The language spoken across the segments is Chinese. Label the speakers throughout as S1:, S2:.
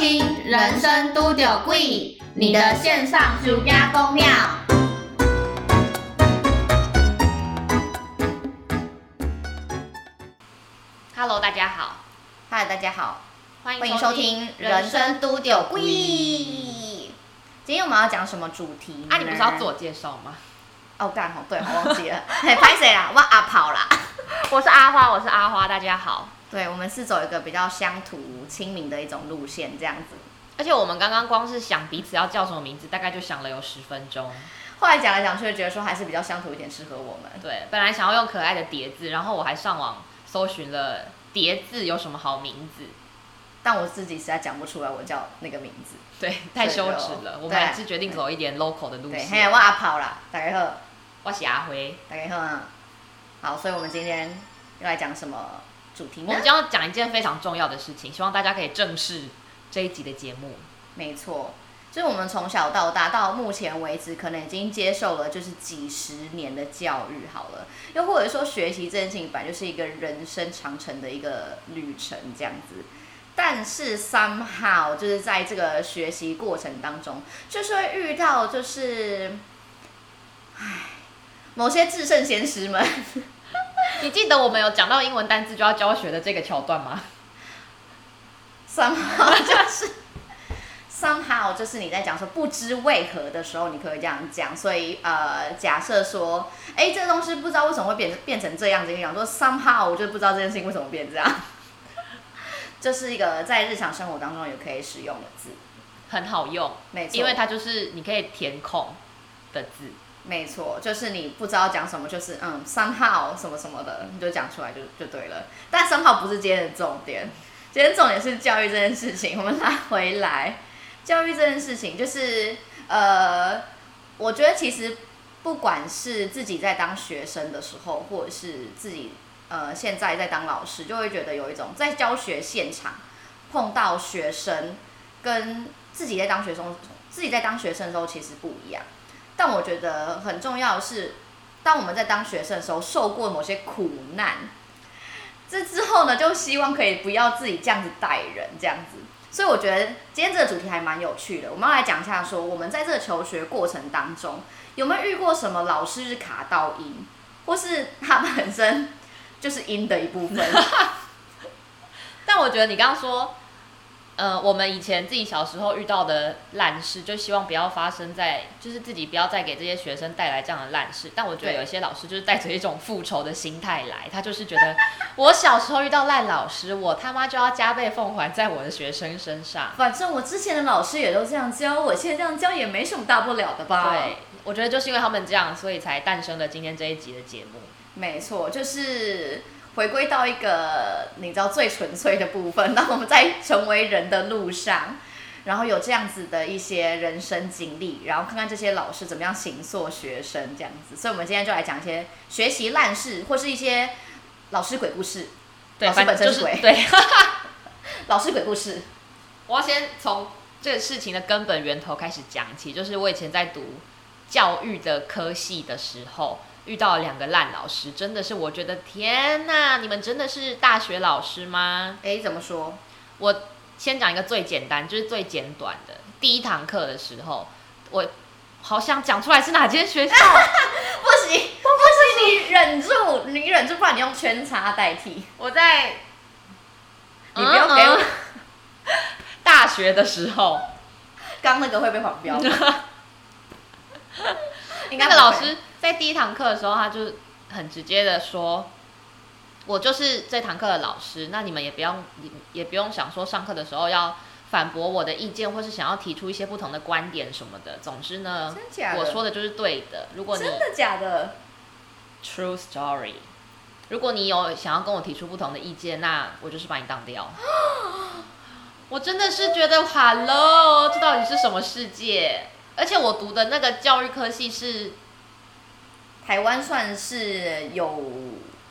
S1: 听《人生都有贵》，你的线上暑假公庙。
S2: Hello，大家好，
S1: 嗨，大家好，
S2: 欢
S1: 欢迎收听《人生都有贵》。今天我们要讲什么主题呢？
S2: 啊，你不是要自我介绍吗？
S1: 哦，干好，对，我忘记了。嘿，拍谁啦？我阿跑啦。
S2: 我是阿花，我是阿花，大家好。
S1: 对，我们是走一个比较乡土亲民的一种路线，这样子。
S2: 而且我们刚刚光是想彼此要叫什么名字，大概就想了有十分钟。
S1: 后来讲来讲去，觉得说还是比较乡土一点，适合我们。
S2: 对，本来想要用可爱的叠字，然后我还上网搜寻了叠字有什么好名字，
S1: 但我自己实在讲不出来，我叫那个名字。
S2: 对，太羞耻了。我们还是决定走一点 local 的路
S1: 对，
S2: 线。
S1: 嘿，我阿跑啦，大家好，
S2: 我是阿辉。
S1: 大家好啊。好，所以我们今天又来讲什么主题呢
S2: 我们？将要讲一件非常重要的事情，希望大家可以正视这一集的节目。
S1: 没错，就是我们从小到大到目前为止，可能已经接受了就是几十年的教育好了，又或者说学习这件事情本来就是一个人生长程的一个旅程这样子。但是 somehow 就是在这个学习过程当中，就是会遇到就是，唉，某些至圣先师们，
S2: 你记得我们有讲到英文单字就要教学的这个桥段吗
S1: ？somehow 就是。somehow 就是你在讲说不知为何的时候，你可以这样讲。所以呃，假设说，哎，这个东西不知道为什么会变变成这样子，你讲说 somehow 我就不知道这件事情为什么变这样。这是一个在日常生活当中也可以使用的字，
S2: 很好用，
S1: 没错，
S2: 因为它就是你可以填空的字。
S1: 没错，就是你不知道讲什么，就是嗯三号什么什么的，你就讲出来就就对了。但三号不是今天的重点，今天重点是教育这件事情。我们拉回来，教育这件事情就是呃，我觉得其实不管是自己在当学生的时候，或者是自己呃现在在当老师，就会觉得有一种在教学现场碰到学生跟自己在当学生自己在当学生的时候其实不一样。但我觉得很重要的是，当我们在当学生的时候受过某些苦难，这之后呢，就希望可以不要自己这样子待人，这样子。所以我觉得今天这个主题还蛮有趣的，我们要来讲一下说，我们在这个求学过程当中，有没有遇过什么老师是卡到音，或是他本身就是音的一部分？
S2: 但我觉得你刚刚说，呃，我们以前自己小时候遇到的烂事，就希望不要发生在，就是自己不要再给这些学生带来这样的烂事。但我觉得有一些老师就是带着一种复仇的心态来，他就是觉得我小时候遇到烂老师，我他妈就要加倍奉还在我的学生身上。
S1: 反正我之前的老师也都这样教，我现在这样教也没什么大不了的吧？
S2: 对，我觉得就是因为他们这样，所以才诞生了今天这一集的节目。
S1: 没错，就是回归到一个你知道最纯粹的部分。那我们在成为人的路上，然后有这样子的一些人生经历，然后看看这些老师怎么样行塑学生这样子。所以，我们今天就来讲一些学习烂事，或是一些老师鬼故事。
S2: 对，
S1: 老师本身是鬼
S2: 是对。
S1: 老师鬼故事，
S2: 我要先从这个事情的根本源头开始讲起，就是我以前在读教育的科系的时候，遇到两个烂老师，真的是我觉得天呐，你们真的是大学老师吗？
S1: 诶，怎么说？
S2: 我先讲一个最简单，就是最简短的。第一堂课的时候，我好想讲出来是哪间学校，
S1: 不行，不行，你忍住，你忍住，不然你用圈叉代替。
S2: 我在
S1: 你不要给我
S2: 嗯嗯大学的时候，
S1: 刚那个会被黄标。应该
S2: 那个老师在第一堂课的时候，他就很直接的说：“我就是这堂课的老师，那你们也不用也不用想说上课的时候要反驳我的意见，或是想要提出一些不同的观点什么的。总之呢？我说的就是对的。如果你
S1: 真的假的
S2: ？true story，如果你有想要跟我提出不同的意见，那我就是把你当掉。我真的是觉得，Hello，这到底是什么世界？而且我读的那个教育科系是
S1: 台湾算是有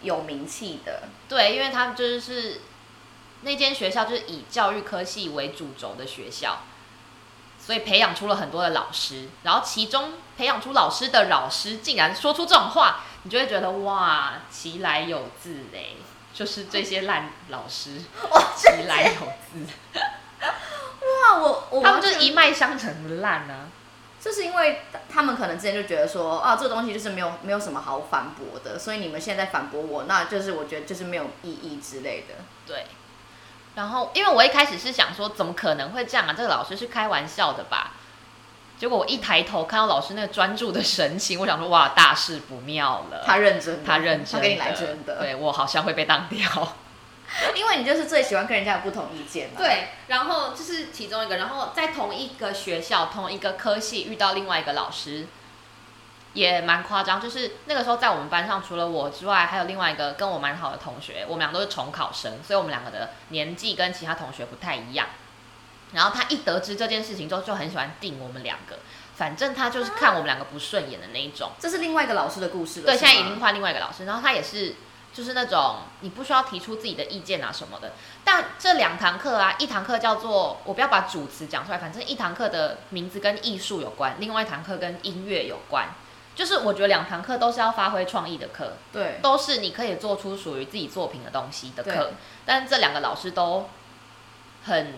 S1: 有名气的，
S2: 对，因为他们就是那间学校就是以教育科系为主轴的学校，所以培养出了很多的老师，然后其中培养出老师的老师竟然说出这种话，你就会觉得哇，其来有自嘞，就是这些烂老师，
S1: 哇，
S2: 其来有自。
S1: 哇，啊，我我
S2: 他们就是一脉相承的烂啊。
S1: 就是因为他们可能之前就觉得说啊，这个东西就是没有没有什么好反驳的，所以你们现在反驳我，那就是我觉得就是没有意义之类的。
S2: 对，然后因为我一开始是想说，怎么可能会这样啊？这个老师是开玩笑的吧？结果我一抬头看到老师那个专注的神情，我想说哇，大事不妙了。
S1: 他认真，
S2: 他认真，
S1: 他跟你来真的，
S2: 对我好像会被当掉。
S1: 因为你就是最喜欢跟人家有不同意见嘛。
S2: 对，然后就是其中一个，然后在同一个学校、同一个科系遇到另外一个老师，也蛮夸张。就是那个时候在我们班上，除了我之外，还有另外一个跟我蛮好的同学，我们俩都是重考生，所以我们两个的年纪跟其他同学不太一样。然后他一得知这件事情之后，就很喜欢定我们两个，反正他就是看我们两个不顺眼的那一种。
S1: 这是另外一个老师的故事了。
S2: 对，现在已经换另外一个老师，然后他也是就是那种你不需要提出自己的意见啊什么的。但这两堂课啊，一堂课叫做我不要把主词讲出来，反正一堂课的名字跟艺术有关，另外一堂课跟音乐有关。就是我觉得两堂课都是要发挥创意的课，
S1: 对
S2: 都是你可以做出属于自己作品的东西的课。但是这两个老师都很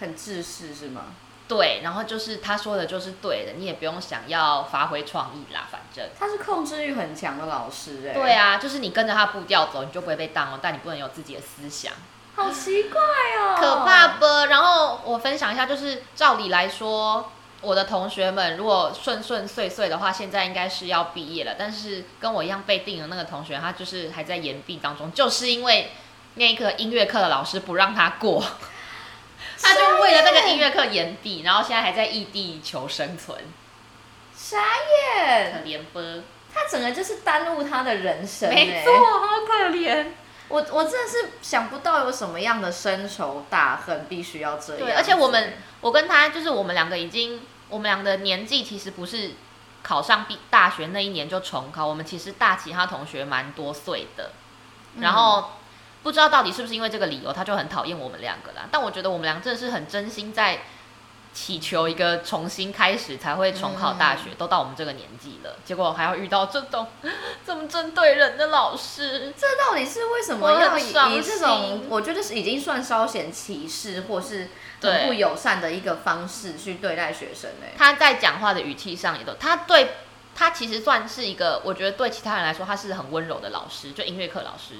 S1: 很自私是吗？
S2: 对，然后就是他说的就是对的，你也不用想要发挥创意啦，反正。
S1: 他是控制欲很强的老师哎、
S2: 对，啊，就是你跟着他步调走，你就不会被当哦，但你不能有自己的思想，
S1: 好奇怪哦，
S2: 可怕不？然后我分享一下，就是照理来说，我的同学们如果顺顺遂遂的话，现在应该是要毕业了。但是跟我一样被定的那个同学，他就是还在延毕当中，就是因为那一课音乐课的老师不让他过，他就为了那个音乐课延毕，然后现在还在异地求生存，
S1: 傻眼可，
S2: 怜不？
S1: 他整个就是耽误他的人生、欸，
S2: 没错，好可怜。
S1: 我我真的是想不到有什么样的深仇大恨必须要这样。
S2: 对，而且我们我跟他就是我们两个已经，我们两个的年纪其实不是考上毕大学那一年就重考，我们其实大其他同学蛮多岁的，
S1: 嗯
S2: 然后不知道到底是不是因为这个理由，他就很讨厌我们两个啦。但我觉得我们俩真的是很真心在祈求一个重新开始才会重考大学，都到我们这个年纪了，结果还要遇到这种 这么针对人的老师。
S1: 这到底是为什么
S2: 我
S1: 要以以这种我觉得是已经算稍显歧视或是很不友善的一个方式去对待学生呢、
S2: 他在讲话的语气上也都，他对他其实算是一个，我觉得对其他人来说他是很温柔的老师，就音乐课老师，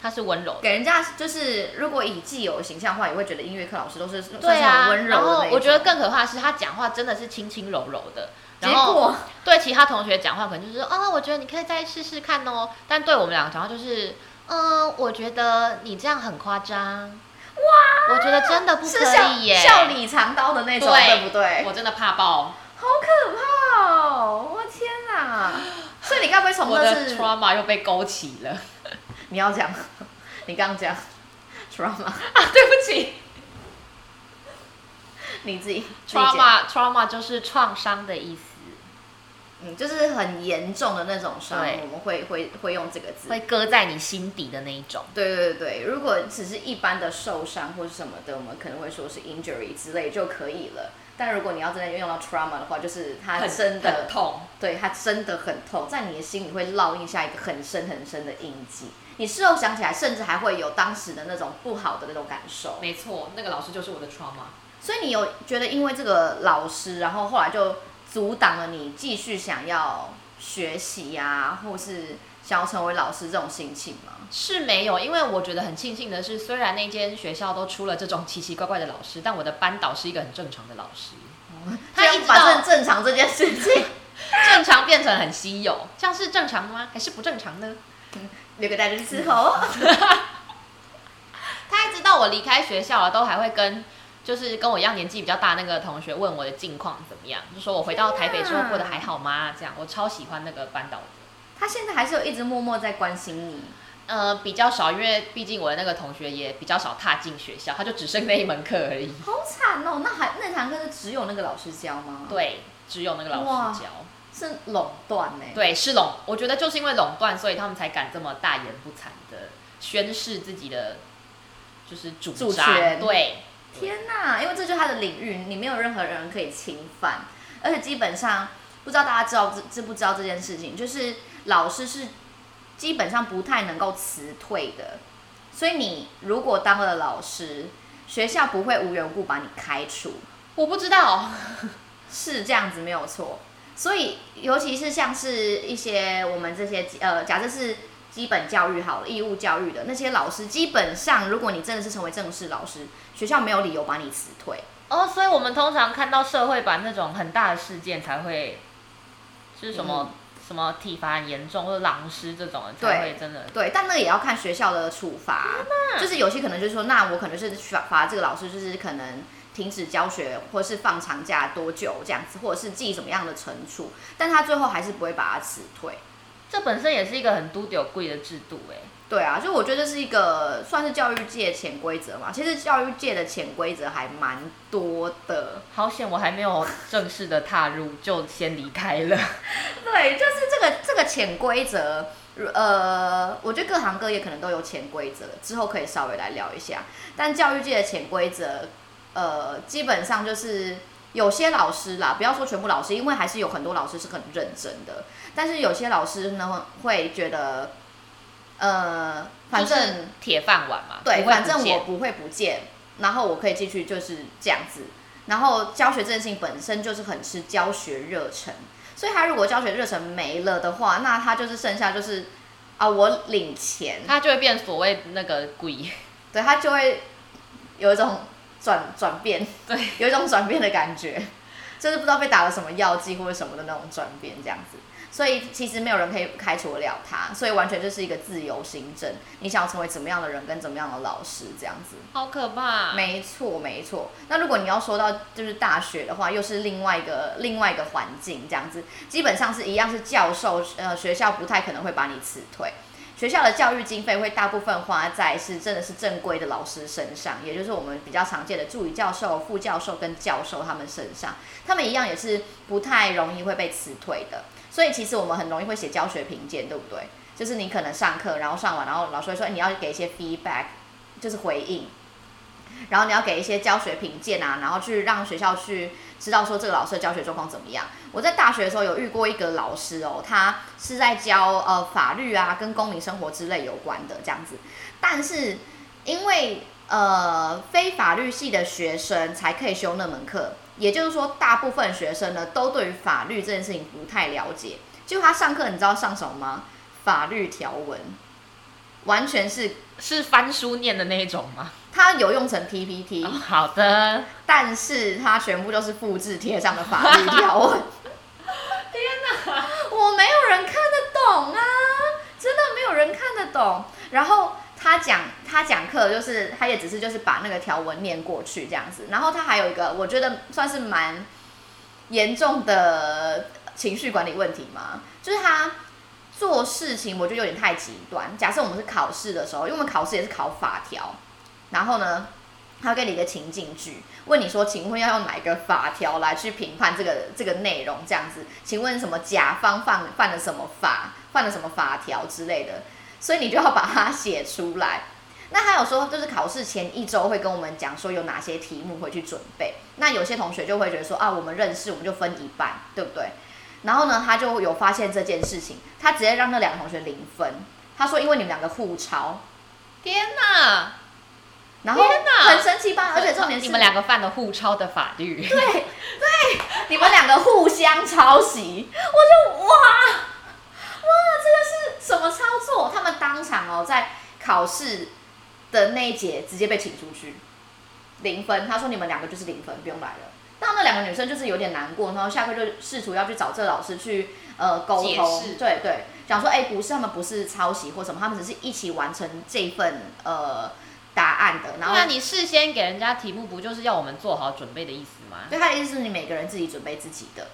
S2: 他是温柔的。
S1: 给人家就是，如果以既有的形象的话，也会觉得音乐课老师都是
S2: 对啊
S1: 温，柔
S2: 然后我觉得更可怕的是他讲话真的是轻轻柔柔的，然后
S1: 果
S2: 对其他同学讲话可能就是说啊，我觉得你可以再试试看哦，但对我们两个讲话就是，嗯，我觉得你这样很夸张，哇，我觉得真的不可以耶，
S1: 笑里藏刀的那种，
S2: 对
S1: 对不对？
S2: 我真的怕爆，
S1: 好可怕哦！我天哪！所以你该不会从
S2: 我的 trauma 又被勾起了
S1: 你要讲，你刚刚讲 trauma，
S2: 啊，对不起。
S1: 你自己自己讲
S2: trauma trauma 就是创伤的意思，
S1: 嗯，就是很严重的那种伤，
S2: 对
S1: 我们会会会用这个字。
S2: 会搁在你心底的那一种。
S1: 对对对对，如果只是一般的受伤或是什么的，我们可能会说是 injury 之类就可以了。但如果你要真的用到 trauma 的话，就是它真的
S2: 很痛，
S1: 对它真的很痛，在你的心里会烙印下一个很深很深的印记。你事后想起来，甚至还会有当时的那种不好的那种感受。
S2: 没错，那个老师就是我的 trauma。
S1: 所以你有觉得因为这个老师，然后后来就阻挡了你继续想要学习呀、或是想要成为老师这种心情吗？
S2: 是没有，因为我觉得很庆幸的是，虽然那间学校都出了这种奇奇怪怪的老师，但我的班导是一个很正常的老师。他一直
S1: 把正正常这件事情
S2: 正常变成很稀有，像是正常吗？还是不正常呢？
S1: 留给大家伺候。
S2: 他一直到我离开学校了，都还会跟就是跟我一样年纪比较大那个同学问我的近况怎么样，就说我回到台北之后过得还好吗？这样我超喜欢那个班导的。
S1: 他现在还是有一直默默在关心你。
S2: 呃，比较少，因为毕竟我的那个同学也比较少踏进学校，他就只剩那一门课而已。
S1: 好惨哦！那还那堂课是只有那个老师教吗？，
S2: 对，只有那个老师教。
S1: 是垄断呢。，
S2: 对，是垄，我觉得就是因为垄断，所以他们才敢这么大言不惭的宣示自己的就是主
S1: 主
S2: 张。
S1: 权
S2: 对，
S1: 天哪！因为这就是他的领域，你没有任何人可以侵犯，而且基本上不知道大家知道知知不知道这件事情，就是老师是基本上不太能够辞退的，所以你如果当了老师，学校不会无缘无故把你开除，
S2: 我不知道，
S1: 是这样子没有错。所以，尤其是像是一些我们这些呃，假设是基本教育好了，义务教育的那些老师，基本上如果你真的是成为正式老师，学校没有理由把你辞退。
S2: 哦，所以我们通常看到社会版那种很大的事件才会，是什么、什么体罚很严重或者狼师这种的才会真的。
S1: 对，但那个也要看学校的处罚，就是有些可能就是说，那我可能是罚罚这个老师，就是可能停止教学，或是放长假多久这样子，或者是记什么样的惩处，但他最后还是不会把他辞退。
S2: 这本身也是一个很都丢贵的制度哎。
S1: 对啊，就我觉得这是一个算是教育界潜规则嘛。其实教育界的潜规则还蛮多的。
S2: 好险，我还没有正式的踏入，就先离开了。
S1: 对，就是这个这个潜规则，呃，我觉得各行各业可能都有潜规则，之后可以稍微来聊一下。但教育界的潜规则，呃，基本上就是有些老师啦，不要说全部老师，因为还是有很多老师是很认真的。但是有些老师呢，会觉得。呃，反正
S2: 铁饭碗嘛，
S1: 对，反正我不会不见，然后我可以继续就是这样子。然后教学这件事情本身就是很吃教学热忱，所以他如果教学热忱没了的话，那他就是剩下就是啊，我领钱，
S2: 他就会变所谓那个鬼，
S1: 对他就会有一种转转变，
S2: 对，
S1: 有一种转变的感觉，就是不知道被打了什么药剂或者什么的那种转变这样子。所以其实没有人可以开除得了他，所以完全就是一个自由行政。你想要成为怎么样的人，跟怎么样的老师，这样子。
S2: 好可怕。
S1: 没错，没错。那如果你要说到就是大学的话，又是另外一个另外一个环境，这样子，基本上是一样是教授，呃，学校不太可能会把你辞退。学校的教育经费会大部分花在是真的是正规的老师身上，也就是我们比较常见的助理教授、副教授跟教授他们身上，他们一样也是不太容易会被辞退的。所以其实我们很容易会写教学评鉴，对不对？就是你可能上课，然后上完，然后老师会说你要给一些 feedback，就是回应，然后你要给一些教学评鉴啊，然后去让学校去知道说这个老师的教学状况怎么样。我在大学的时候有遇过一个老师哦，他是在教呃法律啊跟公民生活之类有关的这样子，但是因为呃非法律系的学生才可以修那门课。也就是说，大部分学生呢都对于法律这件事情不太了解。就他上课，你知道上什么吗？法律条文，完全是
S2: 是翻书念的那一种吗？
S1: 他有用成 PPT，
S2: 好的，
S1: 但是他全部都是复制贴上的法律条文。
S2: 天哪，
S1: 我没有人看得懂啊，真的没有人看得懂。然后。他讲他讲课就是他也只是就是把那个条文念过去这样子，然后他还有一个我觉得算是蛮严重的情绪管理问题嘛，就是他做事情我觉得有点太极端。假设我们是考试的时候，因为我们考试也是考法条，然后呢，他给你一个情境句，问你说，请问要用哪一个法条来去评判这个这个内容这样子？请问什么甲方犯犯了什么法，犯了什么法条之类的？所以你就要把它写出来。那还有说，就是考试前一周会跟我们讲说有哪些题目会去准备。那有些同学就会觉得说啊，我们认识，我们就分一半，对不对？然后呢，他就有发现这件事情，他直接让那两个同学零分。他说，因为你们两个互抄。
S2: 天哪！
S1: 然后很神奇吧？而且重点是
S2: 你们两个犯了互抄的法律。
S1: 对对，你们两个互相抄袭，我就哇。这个是什么操作？他们当场哦，在考试的那一节直接被请出去，零分。他说你们两个就是零分，不用来了。那那两个女生就是有点难过，然后下课就试图要去找这个老师去呃沟通，对对，讲说哎不是他们不是抄袭或什么，他们只是一起完成这份呃答案的。然后
S2: 那你事先给人家题目，不就是要我们做好准备的意思吗？
S1: 对，他的意思是你每个人自己准备自己的。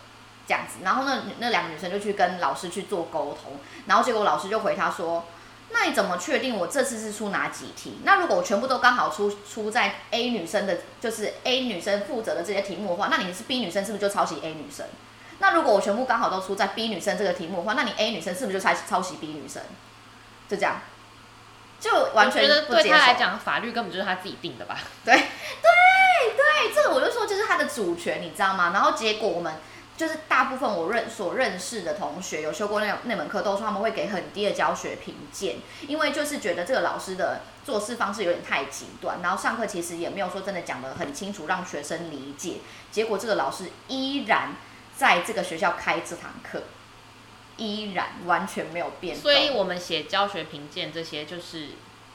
S1: 这样子，然后那，那两个女生就去跟老师去做沟通，然后结果老师就回他说：“那你怎么确定我这次是出哪几题？那如果我全部都刚好出出在 A 女生的，就是 A 女生负责的这些题目的话，那你是 B 女生是不是就抄袭 A 女生？那如果我全部刚好都出在 B 女生这个题目的话，那你 A 女生是不是就抄抄袭 B 女生？就这样，就完全
S2: 对他来讲，法律根本就是他自己定的吧？
S1: 对对对，这个我就说就是他的主权，你知道吗？然后结果我们。就是大部分我认所认识的同学有修过那那门课，都说他们会给很低的教学评鉴，因为就是觉得这个老师的做事方式有点太极端，然后上课其实也没有说真的讲得很清楚，让学生理解。结果这个老师依然在这个学校开这堂课，依然完全没有变。
S2: 所以我们写教学评鉴这些就是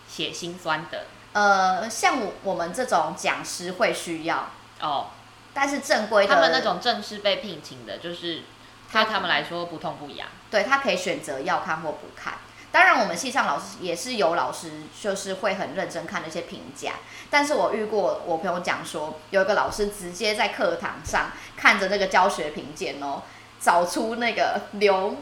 S2: 写心酸的。
S1: 呃，像我们这种讲师会需要
S2: 哦。
S1: 但是正规
S2: 的，他们那种正式被聘请的，就是对他们来说不痛不痒。
S1: 对他可以选择要看或不看。当然，我们系上老师也是有老师，就是会很认真看那些评价。但是我遇过我朋友讲说，有一个老师直接在课堂上看着那个教学评鉴哦，找出那个留，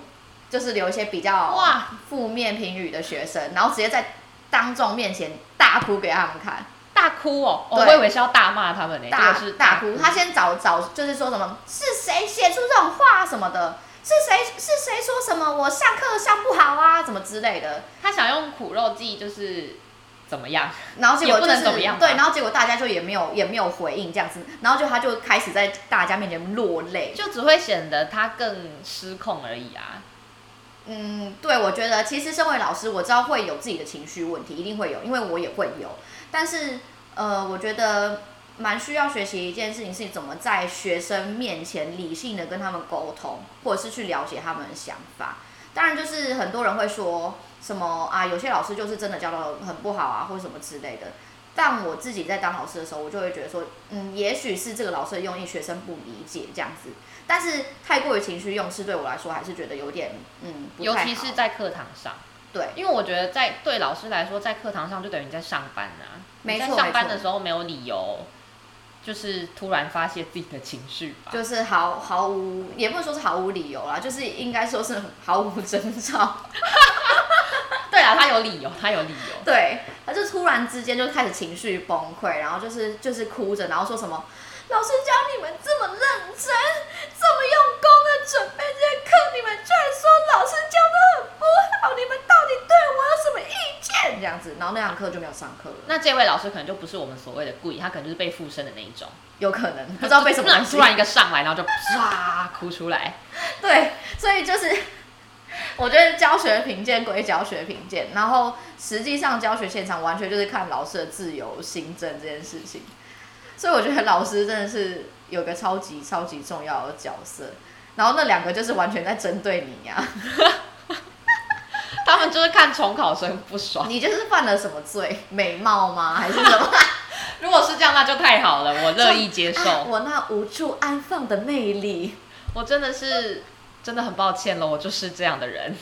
S1: 就是留一些比较哇负面评语的学生，然后直接在当众面前大哭给他们看。
S2: 大哭哦，我以为是要大骂他们呢。
S1: 大
S2: 是
S1: 大哭，他先找找，就是说什么是谁写出这种话什么的，是谁是谁说什么我上课上不好啊，怎么之类的。
S2: 他想用苦肉计，就是怎么样，
S1: 然后结果就是
S2: 对，
S1: 然后结果大家就也没有也没有回应这样子，然后就他就开始在大家面前落泪，
S2: 就只会显得他更失控而已啊。
S1: 嗯，对，我觉得其实身为老师，我知道会有自己的情绪问题，一定会有，因为我也会有。但是，呃，我觉得蛮需要学习一件事情，是怎么在学生面前理性的跟他们沟通，或者是去了解他们的想法。当然，就是很多人会说什么啊，有些老师就是真的教的很不好啊，或者什么之类的。但我自己在当老师的时候，我就会觉得说，嗯，也许是这个老师的用意，学生不理解这样子。但是太过于情绪用事，对我来说还是觉得有点，嗯，
S2: 尤其是在课堂上。
S1: 对，
S2: 因为我觉得在对老师来说，在课堂上就等于你在上班啊。没错，上班的时候没有理由，就是突然发泄自己的情绪吧，
S1: 就是毫毫无，也不能说是毫无理由啦，就是应该说是毫无征兆。
S2: 对啊，他有理由，他有理由。
S1: 对，他就突然之间就开始情绪崩溃，然后就是就是哭着，然后说什么。老师教你们这么认真，这么用功的准备这些课，你们居然说老师教的很不好，你们到底对我有什么意见？这样子，然后那堂课就没有上课了。
S2: 那这位老师可能就不是我们所谓的故意，他可能就是被附身的那一种，
S1: 有可能不知道被什么
S2: 突然一个上来，然后就唰哭出来。
S1: 对，所以就是我觉得教学评鉴归教学评鉴，然后实际上教学现场完全就是看老师的自由心证这件事情。所以我觉得老师真的是有个超级超级重要的角色，然后那两个就是完全在针对你呀，
S2: 他们就是看重考生不爽。
S1: 你就是犯了什么罪？美貌吗？还是什么？
S2: 如果是这样，那就太好了，我乐意接受。
S1: 我那无处安放的魅力，
S2: 我真的是真的很抱歉了，我就是这样的人。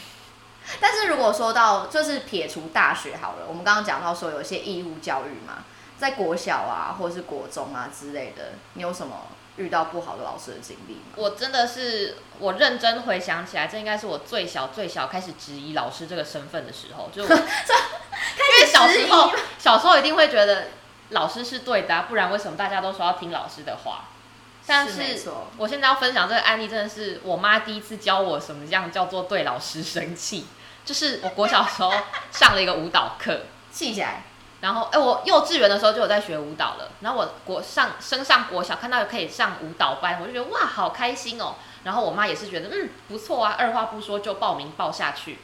S1: 但是如果说到就是撇除大学好了，我们刚刚讲到说有一些义务教育嘛。在国小啊，或者是国中啊之类的，你有什么遇到不好的老师的经历吗？
S2: 我真的是，我认真回想起来，这应该是我最小最小开始质疑老师这个身份的时候，就 因为小时候小时候一定会觉得老师是对的，不然为什么大家都说要听老师的话？但是我现在要分享这个案例，真的是我妈第一次教我什么样叫做对老师生气，就是我国小时候上了一个舞蹈课，
S1: 气起来。
S2: 然后，哎，我幼稚园的时候就有在学舞蹈了。然后我国上升上国小，看到可以上舞蹈班，我就觉得哇，好开心哦。然后我妈也是觉得，嗯，不错啊，二话不说就报名报下去。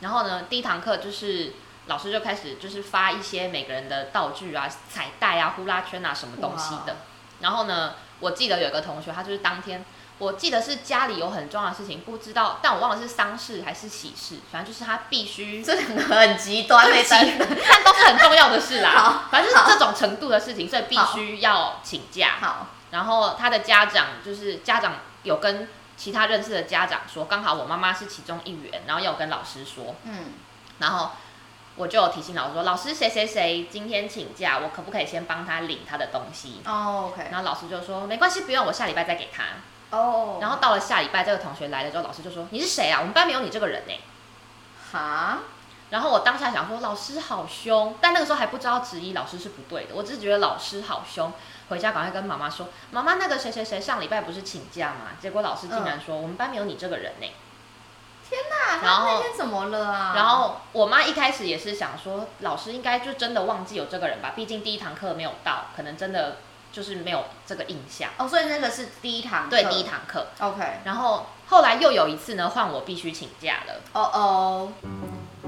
S2: 然后呢，第一堂课就是老师就开始就是发一些每个人的道具啊、彩带啊、呼啦圈啊什么东西的。然后呢，我记得有个同学，他就是当天。我记得是家里有很重要的事情，不知道，但我忘了是丧事还是喜事，反正就是他必须。
S1: 这两个很极端，
S2: 但都是很重要的事啦。反正就是这种程度的事情，所以必须要请假。
S1: 好。
S2: 然后他的家长就是家长有跟其他认识的家长说，刚好我妈妈是其中一员，然后要跟老师说。嗯。然后我就有提醒老师说，老师谁谁谁今天请假，我可不可以先帮他领他的东西？
S1: 哦，OK。
S2: 然后老师就说没关系，不用，我下礼拜再给他。哦，然后到了下礼拜，这个同学来了之后，老师就说：“你是谁啊？我们班没有你这个人呢。”
S1: 哈，
S2: 然后我当下想说：“老师好凶！”但那个时候还不知道质疑老师是不对的，我只是觉得老师好凶。回家赶快跟妈妈说：“妈妈，那个谁谁谁上礼拜不是请假吗？”结果老师竟然说：“我们班没有你这个人呢。”
S1: 天哪！然后那天怎么了啊？
S2: 然后我妈一开始也是想说，老师应该就真的忘记有这个人吧，毕竟第一堂课没有到，可能真的。就是没有这个印象。
S1: 哦，所以那个是第一堂课，
S2: 对，第一堂课。
S1: OK，
S2: 然后后来又有一次呢，换我必须请假了。
S1: 哦哦，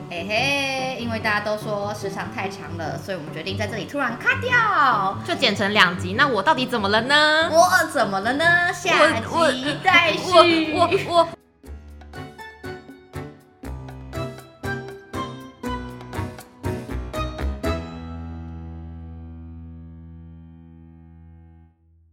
S1: 嘿嘿，因为大家都说时长太长了，所以我们决定在这里突然卡掉。
S2: 就剪成两集，那我到底怎么了呢？
S1: 我怎么了呢？下
S2: 我
S1: 集待
S2: 我
S1: 续。
S2: 我我